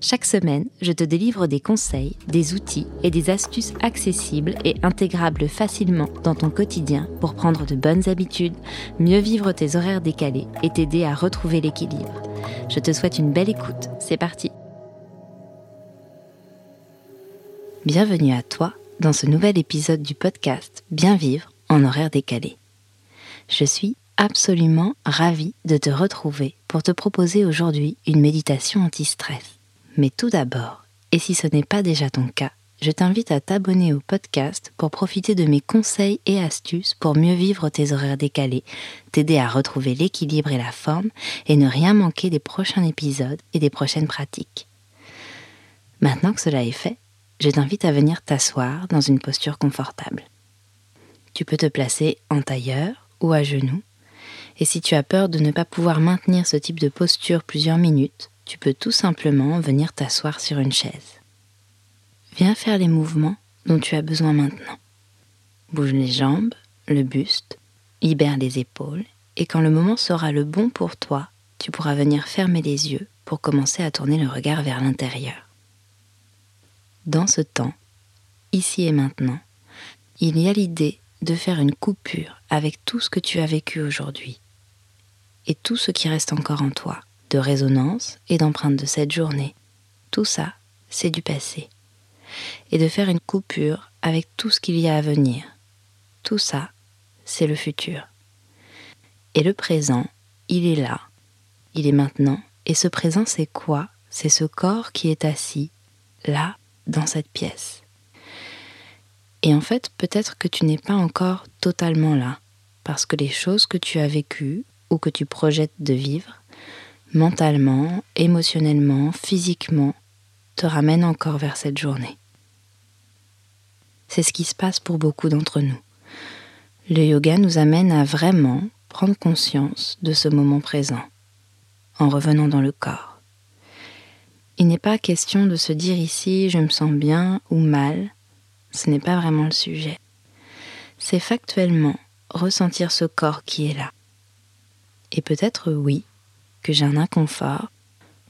Chaque semaine, je te délivre des conseils, des outils et des astuces accessibles et intégrables facilement dans ton quotidien pour prendre de bonnes habitudes, mieux vivre tes horaires décalés et t'aider à retrouver l'équilibre. Je te souhaite une belle écoute. C'est parti. Bienvenue à toi dans ce nouvel épisode du podcast Bien vivre en horaire décalé. Je suis absolument ravie de te retrouver pour te proposer aujourd'hui une méditation anti-stress. Mais tout d'abord, et si ce n'est pas déjà ton cas, je t'invite à t'abonner au podcast pour profiter de mes conseils et astuces pour mieux vivre tes horaires décalés, t'aider à retrouver l'équilibre et la forme et ne rien manquer des prochains épisodes et des prochaines pratiques. Maintenant que cela est fait, je t'invite à venir t'asseoir dans une posture confortable. Tu peux te placer en tailleur ou à genoux, et si tu as peur de ne pas pouvoir maintenir ce type de posture plusieurs minutes, tu peux tout simplement venir t'asseoir sur une chaise. Viens faire les mouvements dont tu as besoin maintenant. Bouge les jambes, le buste, libère les épaules, et quand le moment sera le bon pour toi, tu pourras venir fermer les yeux pour commencer à tourner le regard vers l'intérieur. Dans ce temps, ici et maintenant, il y a l'idée de faire une coupure avec tout ce que tu as vécu aujourd'hui et tout ce qui reste encore en toi de résonance et d'empreinte de cette journée. Tout ça, c'est du passé. Et de faire une coupure avec tout ce qu'il y a à venir. Tout ça, c'est le futur. Et le présent, il est là. Il est maintenant. Et ce présent, c'est quoi? C'est ce corps qui est assis, là, dans cette pièce. Et en fait, peut-être que tu n'es pas encore totalement là, parce que les choses que tu as vécues ou que tu projettes de vivre mentalement, émotionnellement, physiquement, te ramène encore vers cette journée. C'est ce qui se passe pour beaucoup d'entre nous. Le yoga nous amène à vraiment prendre conscience de ce moment présent, en revenant dans le corps. Il n'est pas question de se dire ici je me sens bien ou mal, ce n'est pas vraiment le sujet. C'est factuellement ressentir ce corps qui est là. Et peut-être oui, que j'ai un inconfort,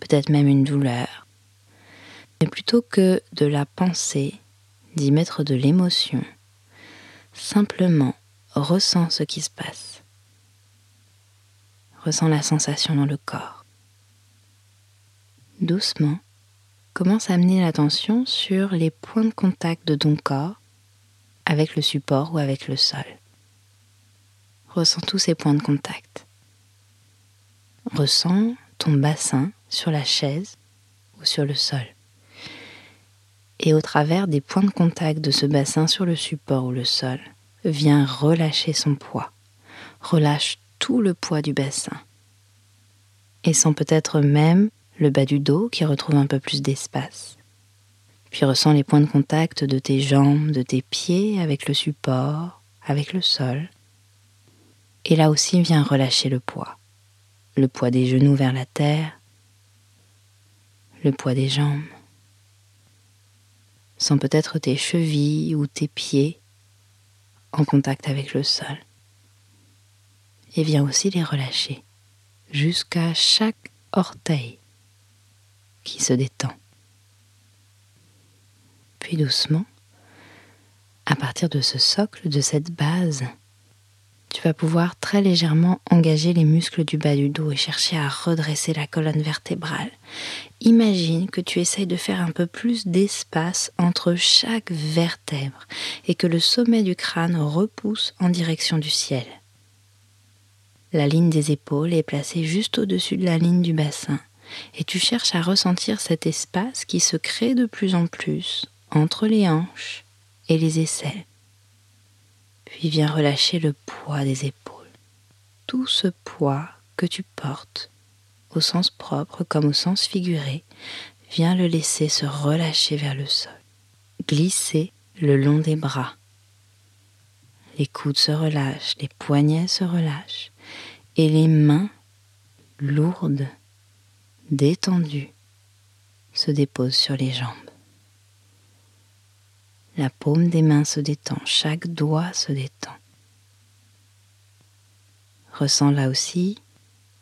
peut-être même une douleur. Mais plutôt que de la pensée, d'y mettre de l'émotion, simplement ressens ce qui se passe. Ressens la sensation dans le corps. Doucement, commence à amener l'attention sur les points de contact de ton corps avec le support ou avec le sol. Ressens tous ces points de contact. Ressens ton bassin sur la chaise ou sur le sol. Et au travers des points de contact de ce bassin sur le support ou le sol, viens relâcher son poids. Relâche tout le poids du bassin. Et sens peut-être même le bas du dos qui retrouve un peu plus d'espace. Puis ressens les points de contact de tes jambes, de tes pieds avec le support, avec le sol. Et là aussi viens relâcher le poids le poids des genoux vers la terre, le poids des jambes. Sens peut-être tes chevilles ou tes pieds en contact avec le sol. Et viens aussi les relâcher jusqu'à chaque orteil qui se détend. Puis doucement, à partir de ce socle, de cette base, tu vas pouvoir très légèrement engager les muscles du bas du dos et chercher à redresser la colonne vertébrale. Imagine que tu essayes de faire un peu plus d'espace entre chaque vertèbre et que le sommet du crâne repousse en direction du ciel. La ligne des épaules est placée juste au-dessus de la ligne du bassin et tu cherches à ressentir cet espace qui se crée de plus en plus entre les hanches et les aisselles. Puis viens relâcher le poids des épaules. Tout ce poids que tu portes, au sens propre comme au sens figuré, viens le laisser se relâcher vers le sol. Glisser le long des bras. Les coudes se relâchent, les poignets se relâchent et les mains lourdes, détendues, se déposent sur les jambes. La paume des mains se détend, chaque doigt se détend. Ressens là aussi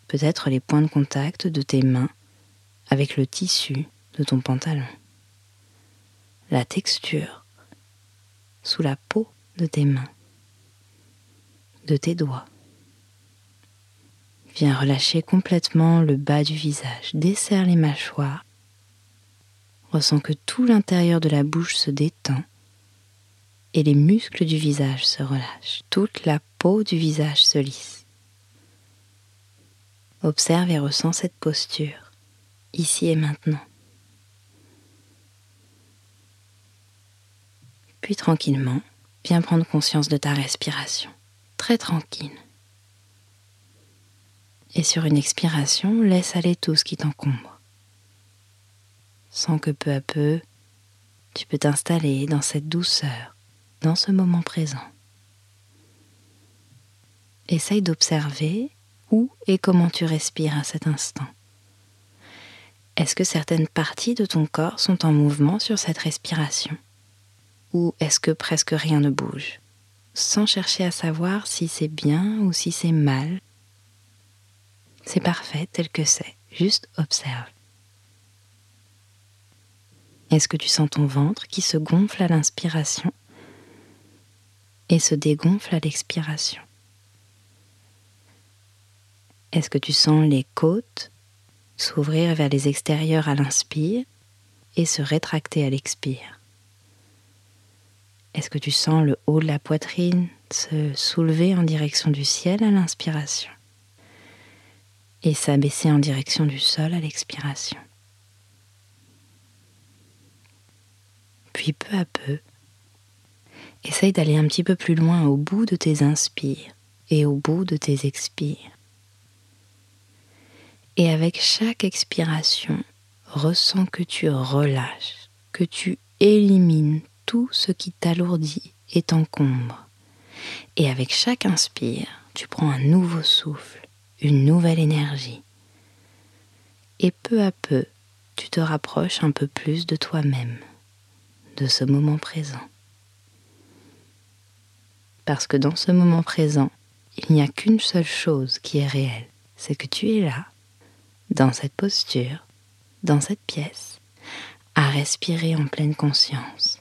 peut-être les points de contact de tes mains avec le tissu de ton pantalon, la texture sous la peau de tes mains, de tes doigts. Viens relâcher complètement le bas du visage, desserre les mâchoires, ressens que tout l'intérieur de la bouche se détend et les muscles du visage se relâchent, toute la peau du visage se lisse. Observe et ressens cette posture, ici et maintenant. Puis tranquillement, viens prendre conscience de ta respiration, très tranquille. Et sur une expiration, laisse aller tout ce qui t'encombre. Sans que peu à peu, tu peux t'installer dans cette douceur, dans ce moment présent. Essaye d'observer où et comment tu respires à cet instant. Est-ce que certaines parties de ton corps sont en mouvement sur cette respiration? Ou est-ce que presque rien ne bouge? Sans chercher à savoir si c'est bien ou si c'est mal. C'est parfait tel que c'est, juste observe. Est-ce que tu sens ton ventre qui se gonfle à l'inspiration? Et se dégonfle à l'expiration. Est-ce que tu sens les côtes s'ouvrir vers les extérieurs à l'inspire et se rétracter à l'expire? Est-ce que tu sens le haut de la poitrine se soulever en direction du ciel à l'inspiration et s'abaisser en direction du sol à l'expiration? Puis peu à peu, essaye d'aller un petit peu plus loin au bout de tes inspires et au bout de tes expires. Et avec chaque expiration, ressens que tu relâches, que tu élimines tout ce qui t'alourdit et t'encombre. Et avec chaque inspire, tu prends un nouveau souffle, une nouvelle énergie. Et peu à peu, tu te rapproches un peu plus de toi-même, de ce moment présent. Parce que dans ce moment présent, il n'y a qu'une seule chose qui est réelle, c'est que tu es là dans cette posture, dans cette pièce, à respirer en pleine conscience.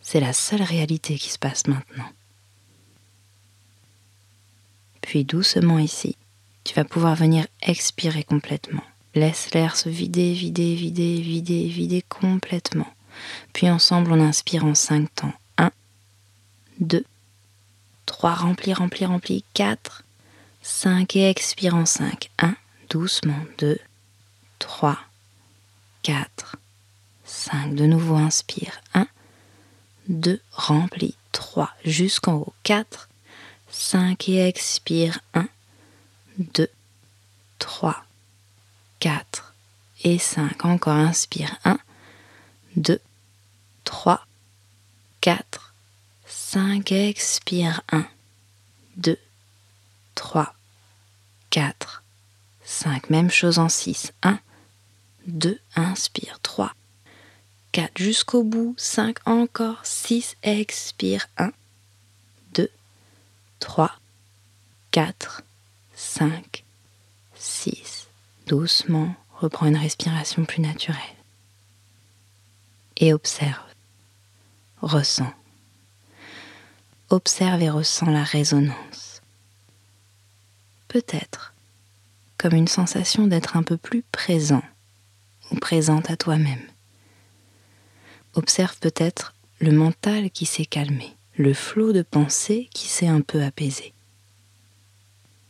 C'est la seule réalité qui se passe maintenant. Puis doucement ici, tu vas pouvoir venir expirer complètement. Laisse l'air se vider, vider, vider, vider, vider complètement. Puis ensemble, on inspire en cinq temps. 1, 2, 3, rempli, rempli, rempli, 4, 5 et expire en 5. 1, doucement. 2, 3, 4, 5. De nouveau, inspire. 1, 2, remplis. 3, jusqu'en haut. 4, 5 et expire. 1, 2, 3, 4 et 5. Encore inspire. 1, 2, 3, 4, 5. Expire. 1, 2, 3, 4, 5. Même chose en 6. 1, 2, inspire. 3, 4 jusqu'au bout. 5 encore. 6, expire. 1, 2, 3, 4, 5, 6. Doucement, reprends une respiration plus naturelle. Et observe. Ressens. Observe et ressens la résonance. Peut-être comme une sensation d'être un peu plus présent ou présente à toi-même. Observe peut-être le mental qui s'est calmé, le flot de pensée qui s'est un peu apaisé.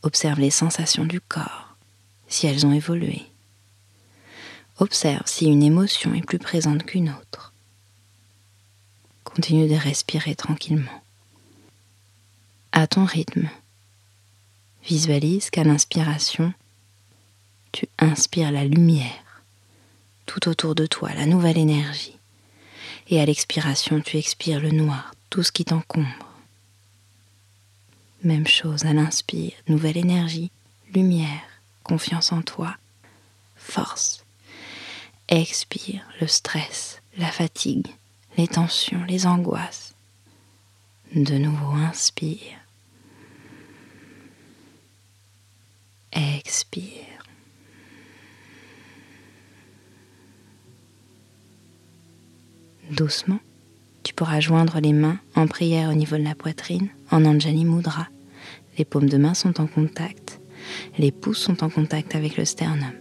Observe les sensations du corps, si elles ont évolué. Observe si une émotion est plus présente qu'une autre. Continue de respirer tranquillement. À ton rythme, visualise qu'à l'inspiration, tu inspires la lumière tout autour de toi, la nouvelle énergie. Et à l'expiration, tu expires le noir, tout ce qui t'encombre. Même chose à l'inspire, nouvelle énergie, lumière, confiance en toi, force. Expire le stress, la fatigue, les tensions, les angoisses. De nouveau, inspire. Expire. Doucement, tu pourras joindre les mains en prière au niveau de la poitrine, en Anjali Mudra. Les paumes de main sont en contact, les pouces sont en contact avec le sternum.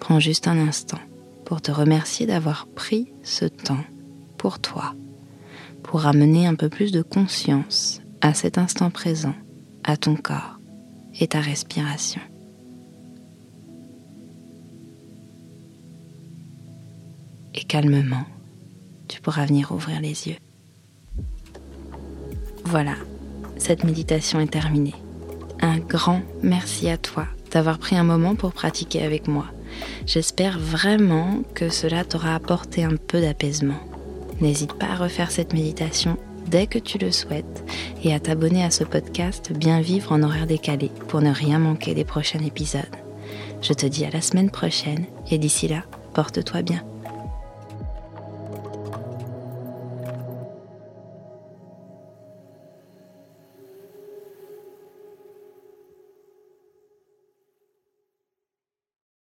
Prends juste un instant pour te remercier d'avoir pris ce temps pour toi, pour ramener un peu plus de conscience à cet instant présent, à ton corps et ta respiration. Et calmement, tu pourras venir ouvrir les yeux. Voilà, cette méditation est terminée. Un grand merci à toi d'avoir pris un moment pour pratiquer avec moi. J'espère vraiment que cela t'aura apporté un peu d'apaisement. N'hésite pas à refaire cette méditation dès que tu le souhaites et à t'abonner à ce podcast Bien vivre en horaire décalé pour ne rien manquer des prochains épisodes. Je te dis à la semaine prochaine et d'ici là, porte-toi bien.